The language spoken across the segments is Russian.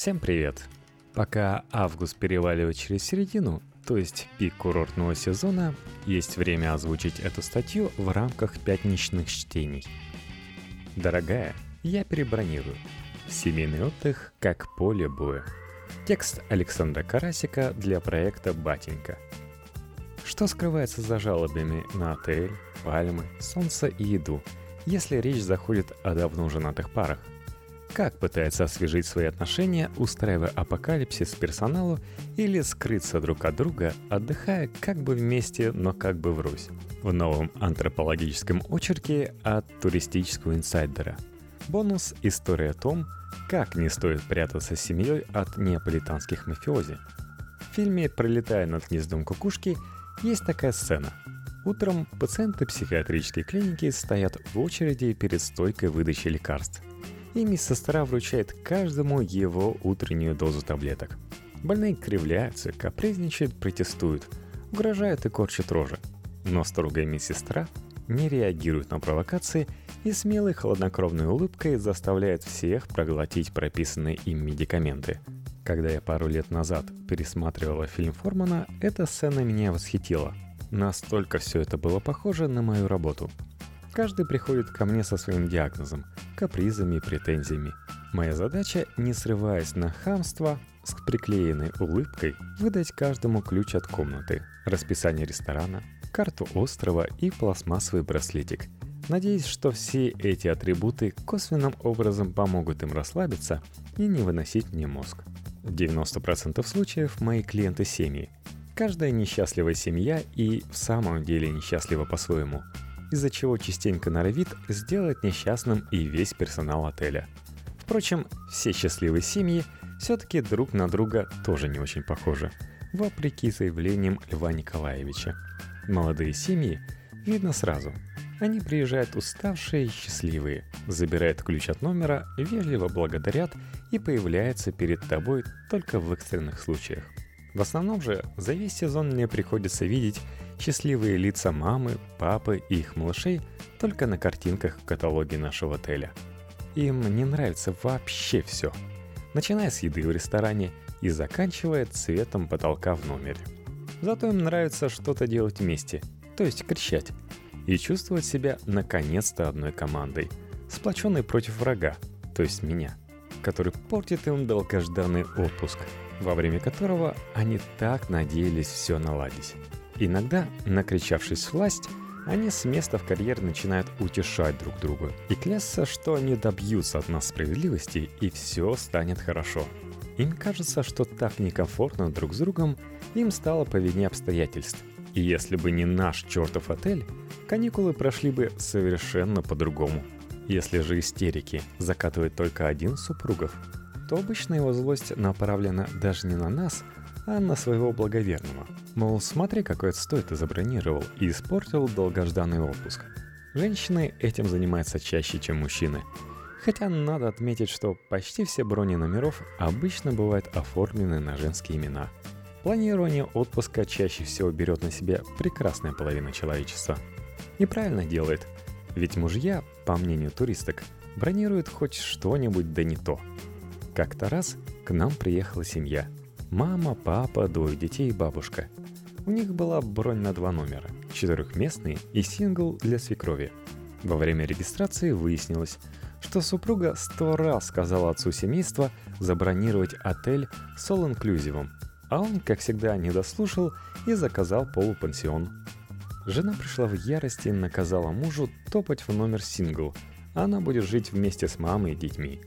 Всем привет! Пока август переваливает через середину, то есть пик курортного сезона, есть время озвучить эту статью в рамках пятничных чтений. Дорогая, я перебронирую. Семейный отдых как поле боя. Текст Александра Карасика для проекта «Батенька». Что скрывается за жалобами на отель, пальмы, солнце и еду, если речь заходит о давно женатых парах? Как пытается освежить свои отношения, устраивая апокалипсис персоналу или скрыться друг от друга, отдыхая как бы вместе, но как бы врозь? В новом антропологическом очерке от туристического инсайдера. Бонус – история о том, как не стоит прятаться с семьей от неаполитанских мафиози. В фильме «Пролетая над гнездом кукушки» есть такая сцена. Утром пациенты психиатрической клиники стоят в очереди перед стойкой выдачи лекарств – и медсестра вручает каждому его утреннюю дозу таблеток. Больные кривляются, капризничают, протестуют, угрожают и корчат рожи. Но строгая медсестра не реагирует на провокации и смелой холоднокровной улыбкой заставляет всех проглотить прописанные им медикаменты. Когда я пару лет назад пересматривала фильм Формана, эта сцена меня восхитила. Настолько все это было похоже на мою работу – Каждый приходит ко мне со своим диагнозом, капризами и претензиями. Моя задача, не срываясь на хамство, с приклеенной улыбкой выдать каждому ключ от комнаты, расписание ресторана, карту острова и пластмассовый браслетик. Надеюсь, что все эти атрибуты косвенным образом помогут им расслабиться и не выносить мне мозг. В 90% случаев мои клиенты семьи. Каждая несчастливая семья и в самом деле несчастлива по-своему – из-за чего частенько норовит сделать несчастным и весь персонал отеля. Впрочем, все счастливые семьи все-таки друг на друга тоже не очень похожи, вопреки заявлениям Льва Николаевича. Молодые семьи видно сразу. Они приезжают уставшие и счастливые, забирают ключ от номера, вежливо благодарят и появляются перед тобой только в экстренных случаях. В основном же за весь сезон мне приходится видеть счастливые лица мамы, папы и их малышей только на картинках в каталоге нашего отеля. Им не нравится вообще все, начиная с еды в ресторане и заканчивая цветом потолка в номере. Зато им нравится что-то делать вместе, то есть кричать, и чувствовать себя наконец-то одной командой, сплоченной против врага, то есть меня, который портит им долгожданный отпуск – во время которого они так надеялись все наладить. Иногда, накричавшись власть, они с места в карьер начинают утешать друг друга и клясться, что они добьются от нас справедливости и все станет хорошо. Им кажется, что так некомфортно друг с другом им стало по вине обстоятельств. И если бы не наш чертов отель, каникулы прошли бы совершенно по-другому. Если же истерики закатывает только один супругов, то обычно его злость направлена даже не на нас, а на своего благоверного. Мол, смотри, какой отстой ты забронировал и испортил долгожданный отпуск. Женщины этим занимаются чаще, чем мужчины. Хотя надо отметить, что почти все брони номеров обычно бывают оформлены на женские имена. Планирование отпуска чаще всего берет на себя прекрасная половина человечества. Неправильно делает, ведь мужья, по мнению туристок, бронируют хоть что-нибудь да не то – как-то раз к нам приехала семья. Мама, папа, двое детей и бабушка. У них была бронь на два номера, четырехместный и сингл для свекрови. Во время регистрации выяснилось, что супруга сто раз сказала отцу семейства забронировать отель с all-инклюзивом, а он, как всегда, не дослушал и заказал полупансион. Жена пришла в ярости и наказала мужу топать в номер сингл, она будет жить вместе с мамой и детьми.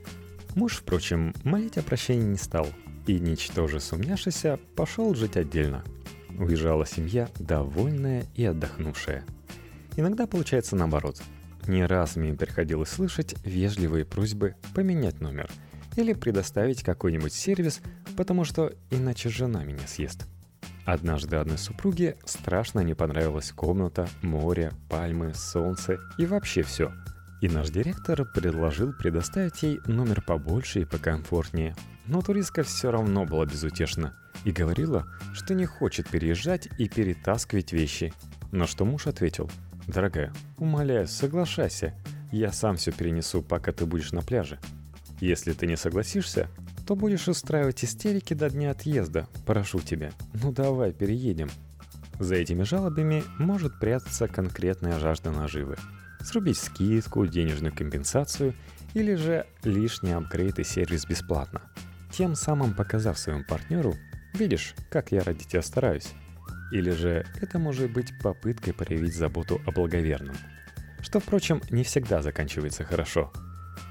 Муж, впрочем, молить о прощении не стал, и, ничтоже сумняшися, пошел жить отдельно. Уезжала семья, довольная и отдохнувшая. Иногда получается наоборот. Не раз мне приходилось слышать вежливые просьбы поменять номер или предоставить какой-нибудь сервис, потому что иначе жена меня съест. Однажды одной супруге страшно не понравилась комната, море, пальмы, солнце и вообще все – и наш директор предложил предоставить ей номер побольше и покомфортнее. Но туристка все равно была безутешна и говорила, что не хочет переезжать и перетаскивать вещи. На что муж ответил, «Дорогая, умоляю, соглашайся, я сам все перенесу, пока ты будешь на пляже. Если ты не согласишься, что будешь устраивать истерики до дня отъезда. Прошу тебя, ну давай, переедем. За этими жалобами может прятаться конкретная жажда наживы. Срубить скидку, денежную компенсацию или же лишний апгрейд и сервис бесплатно. Тем самым показав своему партнеру, видишь, как я ради тебя стараюсь. Или же это может быть попыткой проявить заботу о благоверном. Что, впрочем, не всегда заканчивается хорошо.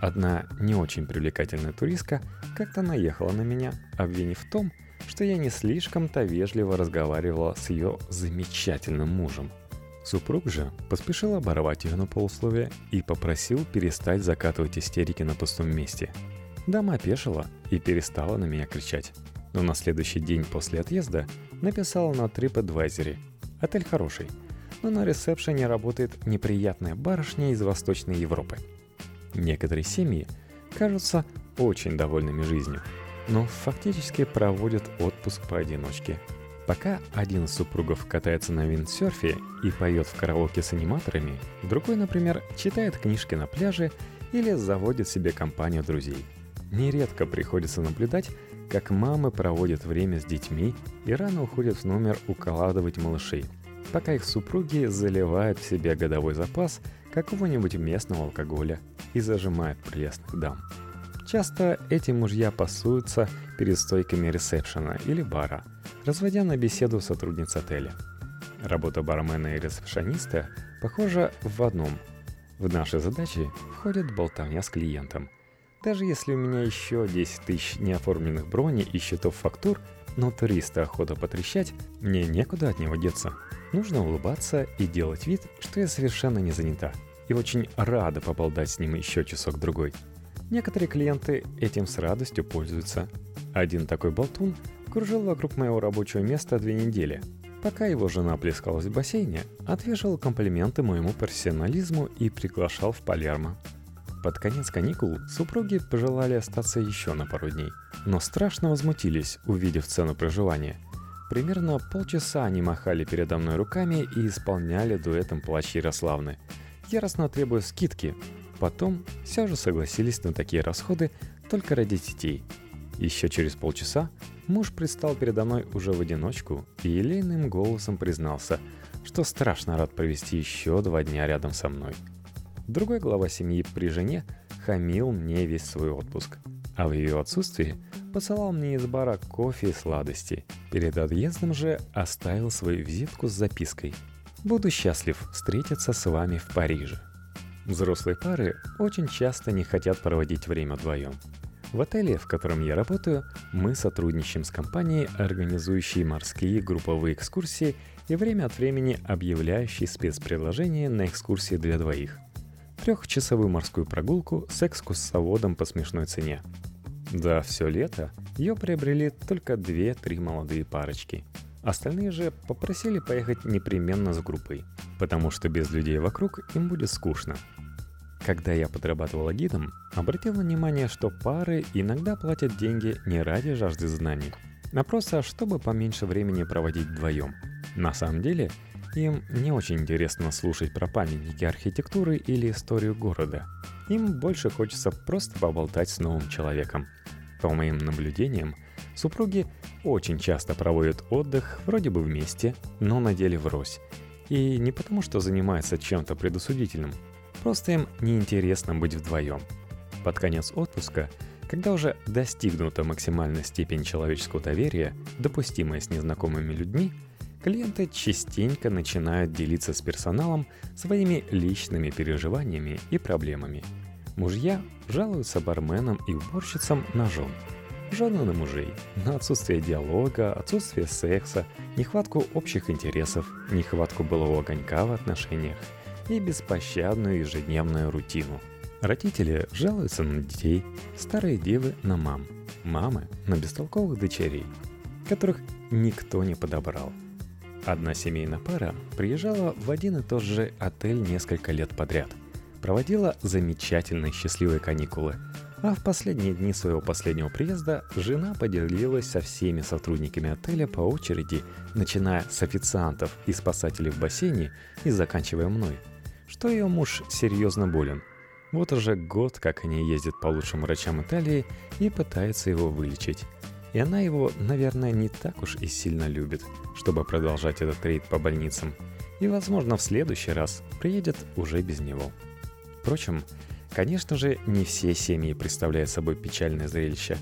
Одна не очень привлекательная туристка как-то наехала на меня, обвинив в том, что я не слишком-то вежливо разговаривала с ее замечательным мужем. Супруг же поспешил оборвать ее на полусловие и попросил перестать закатывать истерики на пустом месте. Дама опешила и перестала на меня кричать. Но на следующий день после отъезда написала на TripAdvisor. Отель хороший, но на ресепшене работает неприятная барышня из Восточной Европы. Некоторые семьи кажутся очень довольными жизнью – но фактически проводят отпуск поодиночке. Пока один из супругов катается на виндсерфе и поет в караоке с аниматорами, другой, например, читает книжки на пляже или заводит себе компанию друзей. Нередко приходится наблюдать, как мамы проводят время с детьми и рано уходят в номер укладывать малышей, пока их супруги заливают в себя годовой запас какого-нибудь местного алкоголя и зажимают прелестных дам. Часто эти мужья пасуются перед стойками ресепшена или бара, разводя на беседу сотрудниц отеля. Работа бармена и ресепшониста похожа в одном. В наши задачи входит болтовня с клиентом. Даже если у меня еще 10 тысяч неоформленных броней и счетов фактур, но туриста охота потрещать, мне некуда от него деться. Нужно улыбаться и делать вид, что я совершенно не занята. И очень рада поболтать с ним еще часок-другой – Некоторые клиенты этим с радостью пользуются. Один такой болтун кружил вокруг моего рабочего места две недели. Пока его жена плескалась в бассейне, отвешивал комплименты моему профессионализму и приглашал в Палермо. Под конец каникул супруги пожелали остаться еще на пару дней, но страшно возмутились, увидев цену проживания. Примерно полчаса они махали передо мной руками и исполняли дуэтом плащ Ярославны, яростно требуя скидки, Потом все же согласились на такие расходы только ради детей. Еще через полчаса муж предстал передо мной уже в одиночку и елейным голосом признался, что страшно рад провести еще два дня рядом со мной. Другой глава семьи при жене хамил мне весь свой отпуск, а в ее отсутствии посылал мне из бара кофе и сладости. Перед отъездом же оставил свою визитку с запиской «Буду счастлив встретиться с вами в Париже». Взрослые пары очень часто не хотят проводить время вдвоем. В отеле, в котором я работаю, мы сотрудничаем с компанией, организующей морские групповые экскурсии и время от времени объявляющей спецпредложения на экскурсии для двоих. Трехчасовую морскую прогулку с экскурсоводом по смешной цене. Да, все лето ее приобрели только две-три молодые парочки. Остальные же попросили поехать непременно с группой, потому что без людей вокруг им будет скучно – когда я подрабатывала гидом, обратил внимание, что пары иногда платят деньги не ради жажды знаний, а просто чтобы поменьше времени проводить вдвоем. На самом деле, им не очень интересно слушать про памятники архитектуры или историю города. Им больше хочется просто поболтать с новым человеком. По моим наблюдениям, супруги очень часто проводят отдых вроде бы вместе, но на деле врозь. И не потому, что занимаются чем-то предосудительным, Просто им неинтересно быть вдвоем. Под конец отпуска, когда уже достигнута максимальная степень человеческого доверия, допустимая с незнакомыми людьми, клиенты частенько начинают делиться с персоналом своими личными переживаниями и проблемами. Мужья жалуются барменам и уборщицам жен, жены на мужей, на отсутствие диалога, отсутствие секса, нехватку общих интересов, нехватку былого огонька в отношениях – и беспощадную ежедневную рутину. Родители жалуются на детей, старые девы на мам, мамы на бестолковых дочерей, которых никто не подобрал. Одна семейная пара приезжала в один и тот же отель несколько лет подряд, проводила замечательные счастливые каникулы, а в последние дни своего последнего приезда жена поделилась со всеми сотрудниками отеля по очереди, начиная с официантов и спасателей в бассейне и заканчивая мной – что ее муж серьезно болен. Вот уже год, как они ездят по лучшим врачам Италии и пытаются его вылечить. И она его, наверное, не так уж и сильно любит, чтобы продолжать этот рейд по больницам. И, возможно, в следующий раз приедет уже без него. Впрочем, конечно же, не все семьи представляют собой печальное зрелище.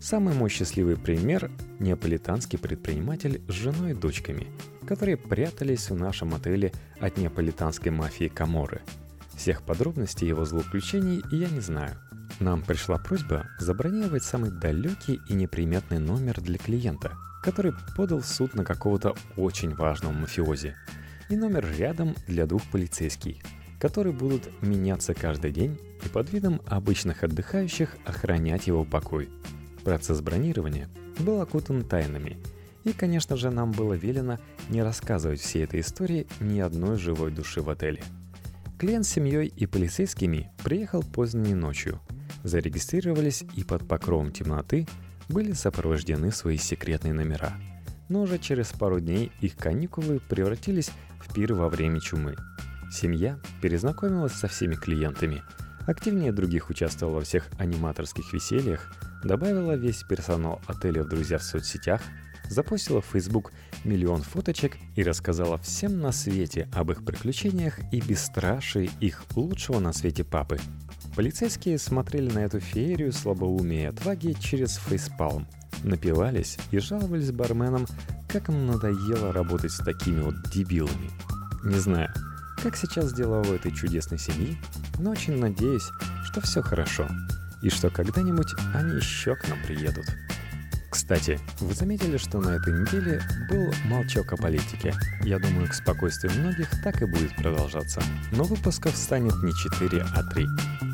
Самый мой счастливый пример – неаполитанский предприниматель с женой и дочками, которые прятались в нашем отеле от неаполитанской мафии Каморы. Всех подробностей его злоключений я не знаю – нам пришла просьба забронировать самый далекий и неприметный номер для клиента, который подал в суд на какого-то очень важного мафиози. И номер рядом для двух полицейских, которые будут меняться каждый день и под видом обычных отдыхающих охранять его покой. Процесс бронирования был окутан тайнами, и, конечно же, нам было велено не рассказывать всей этой истории ни одной живой души в отеле. Клиент с семьей и полицейскими приехал поздней ночью – зарегистрировались и под покровом темноты были сопровождены свои секретные номера. Но уже через пару дней их каникулы превратились в пир во время чумы. Семья перезнакомилась со всеми клиентами, активнее других участвовала во всех аниматорских весельях, добавила весь персонал отеля в друзья в соцсетях, запустила в Facebook миллион фоточек и рассказала всем на свете об их приключениях и бесстрашии их лучшего на свете папы – Полицейские смотрели на эту феерию слабоумия и отваги через фейспалм, напивались и жаловались барменам, как им надоело работать с такими вот дебилами. Не знаю, как сейчас дела у этой чудесной семьи, но очень надеюсь, что все хорошо, и что когда-нибудь они еще к нам приедут. Кстати, вы заметили, что на этой неделе был молчок о политике? Я думаю, к спокойствию многих так и будет продолжаться. Но выпусков станет не 4, а 3.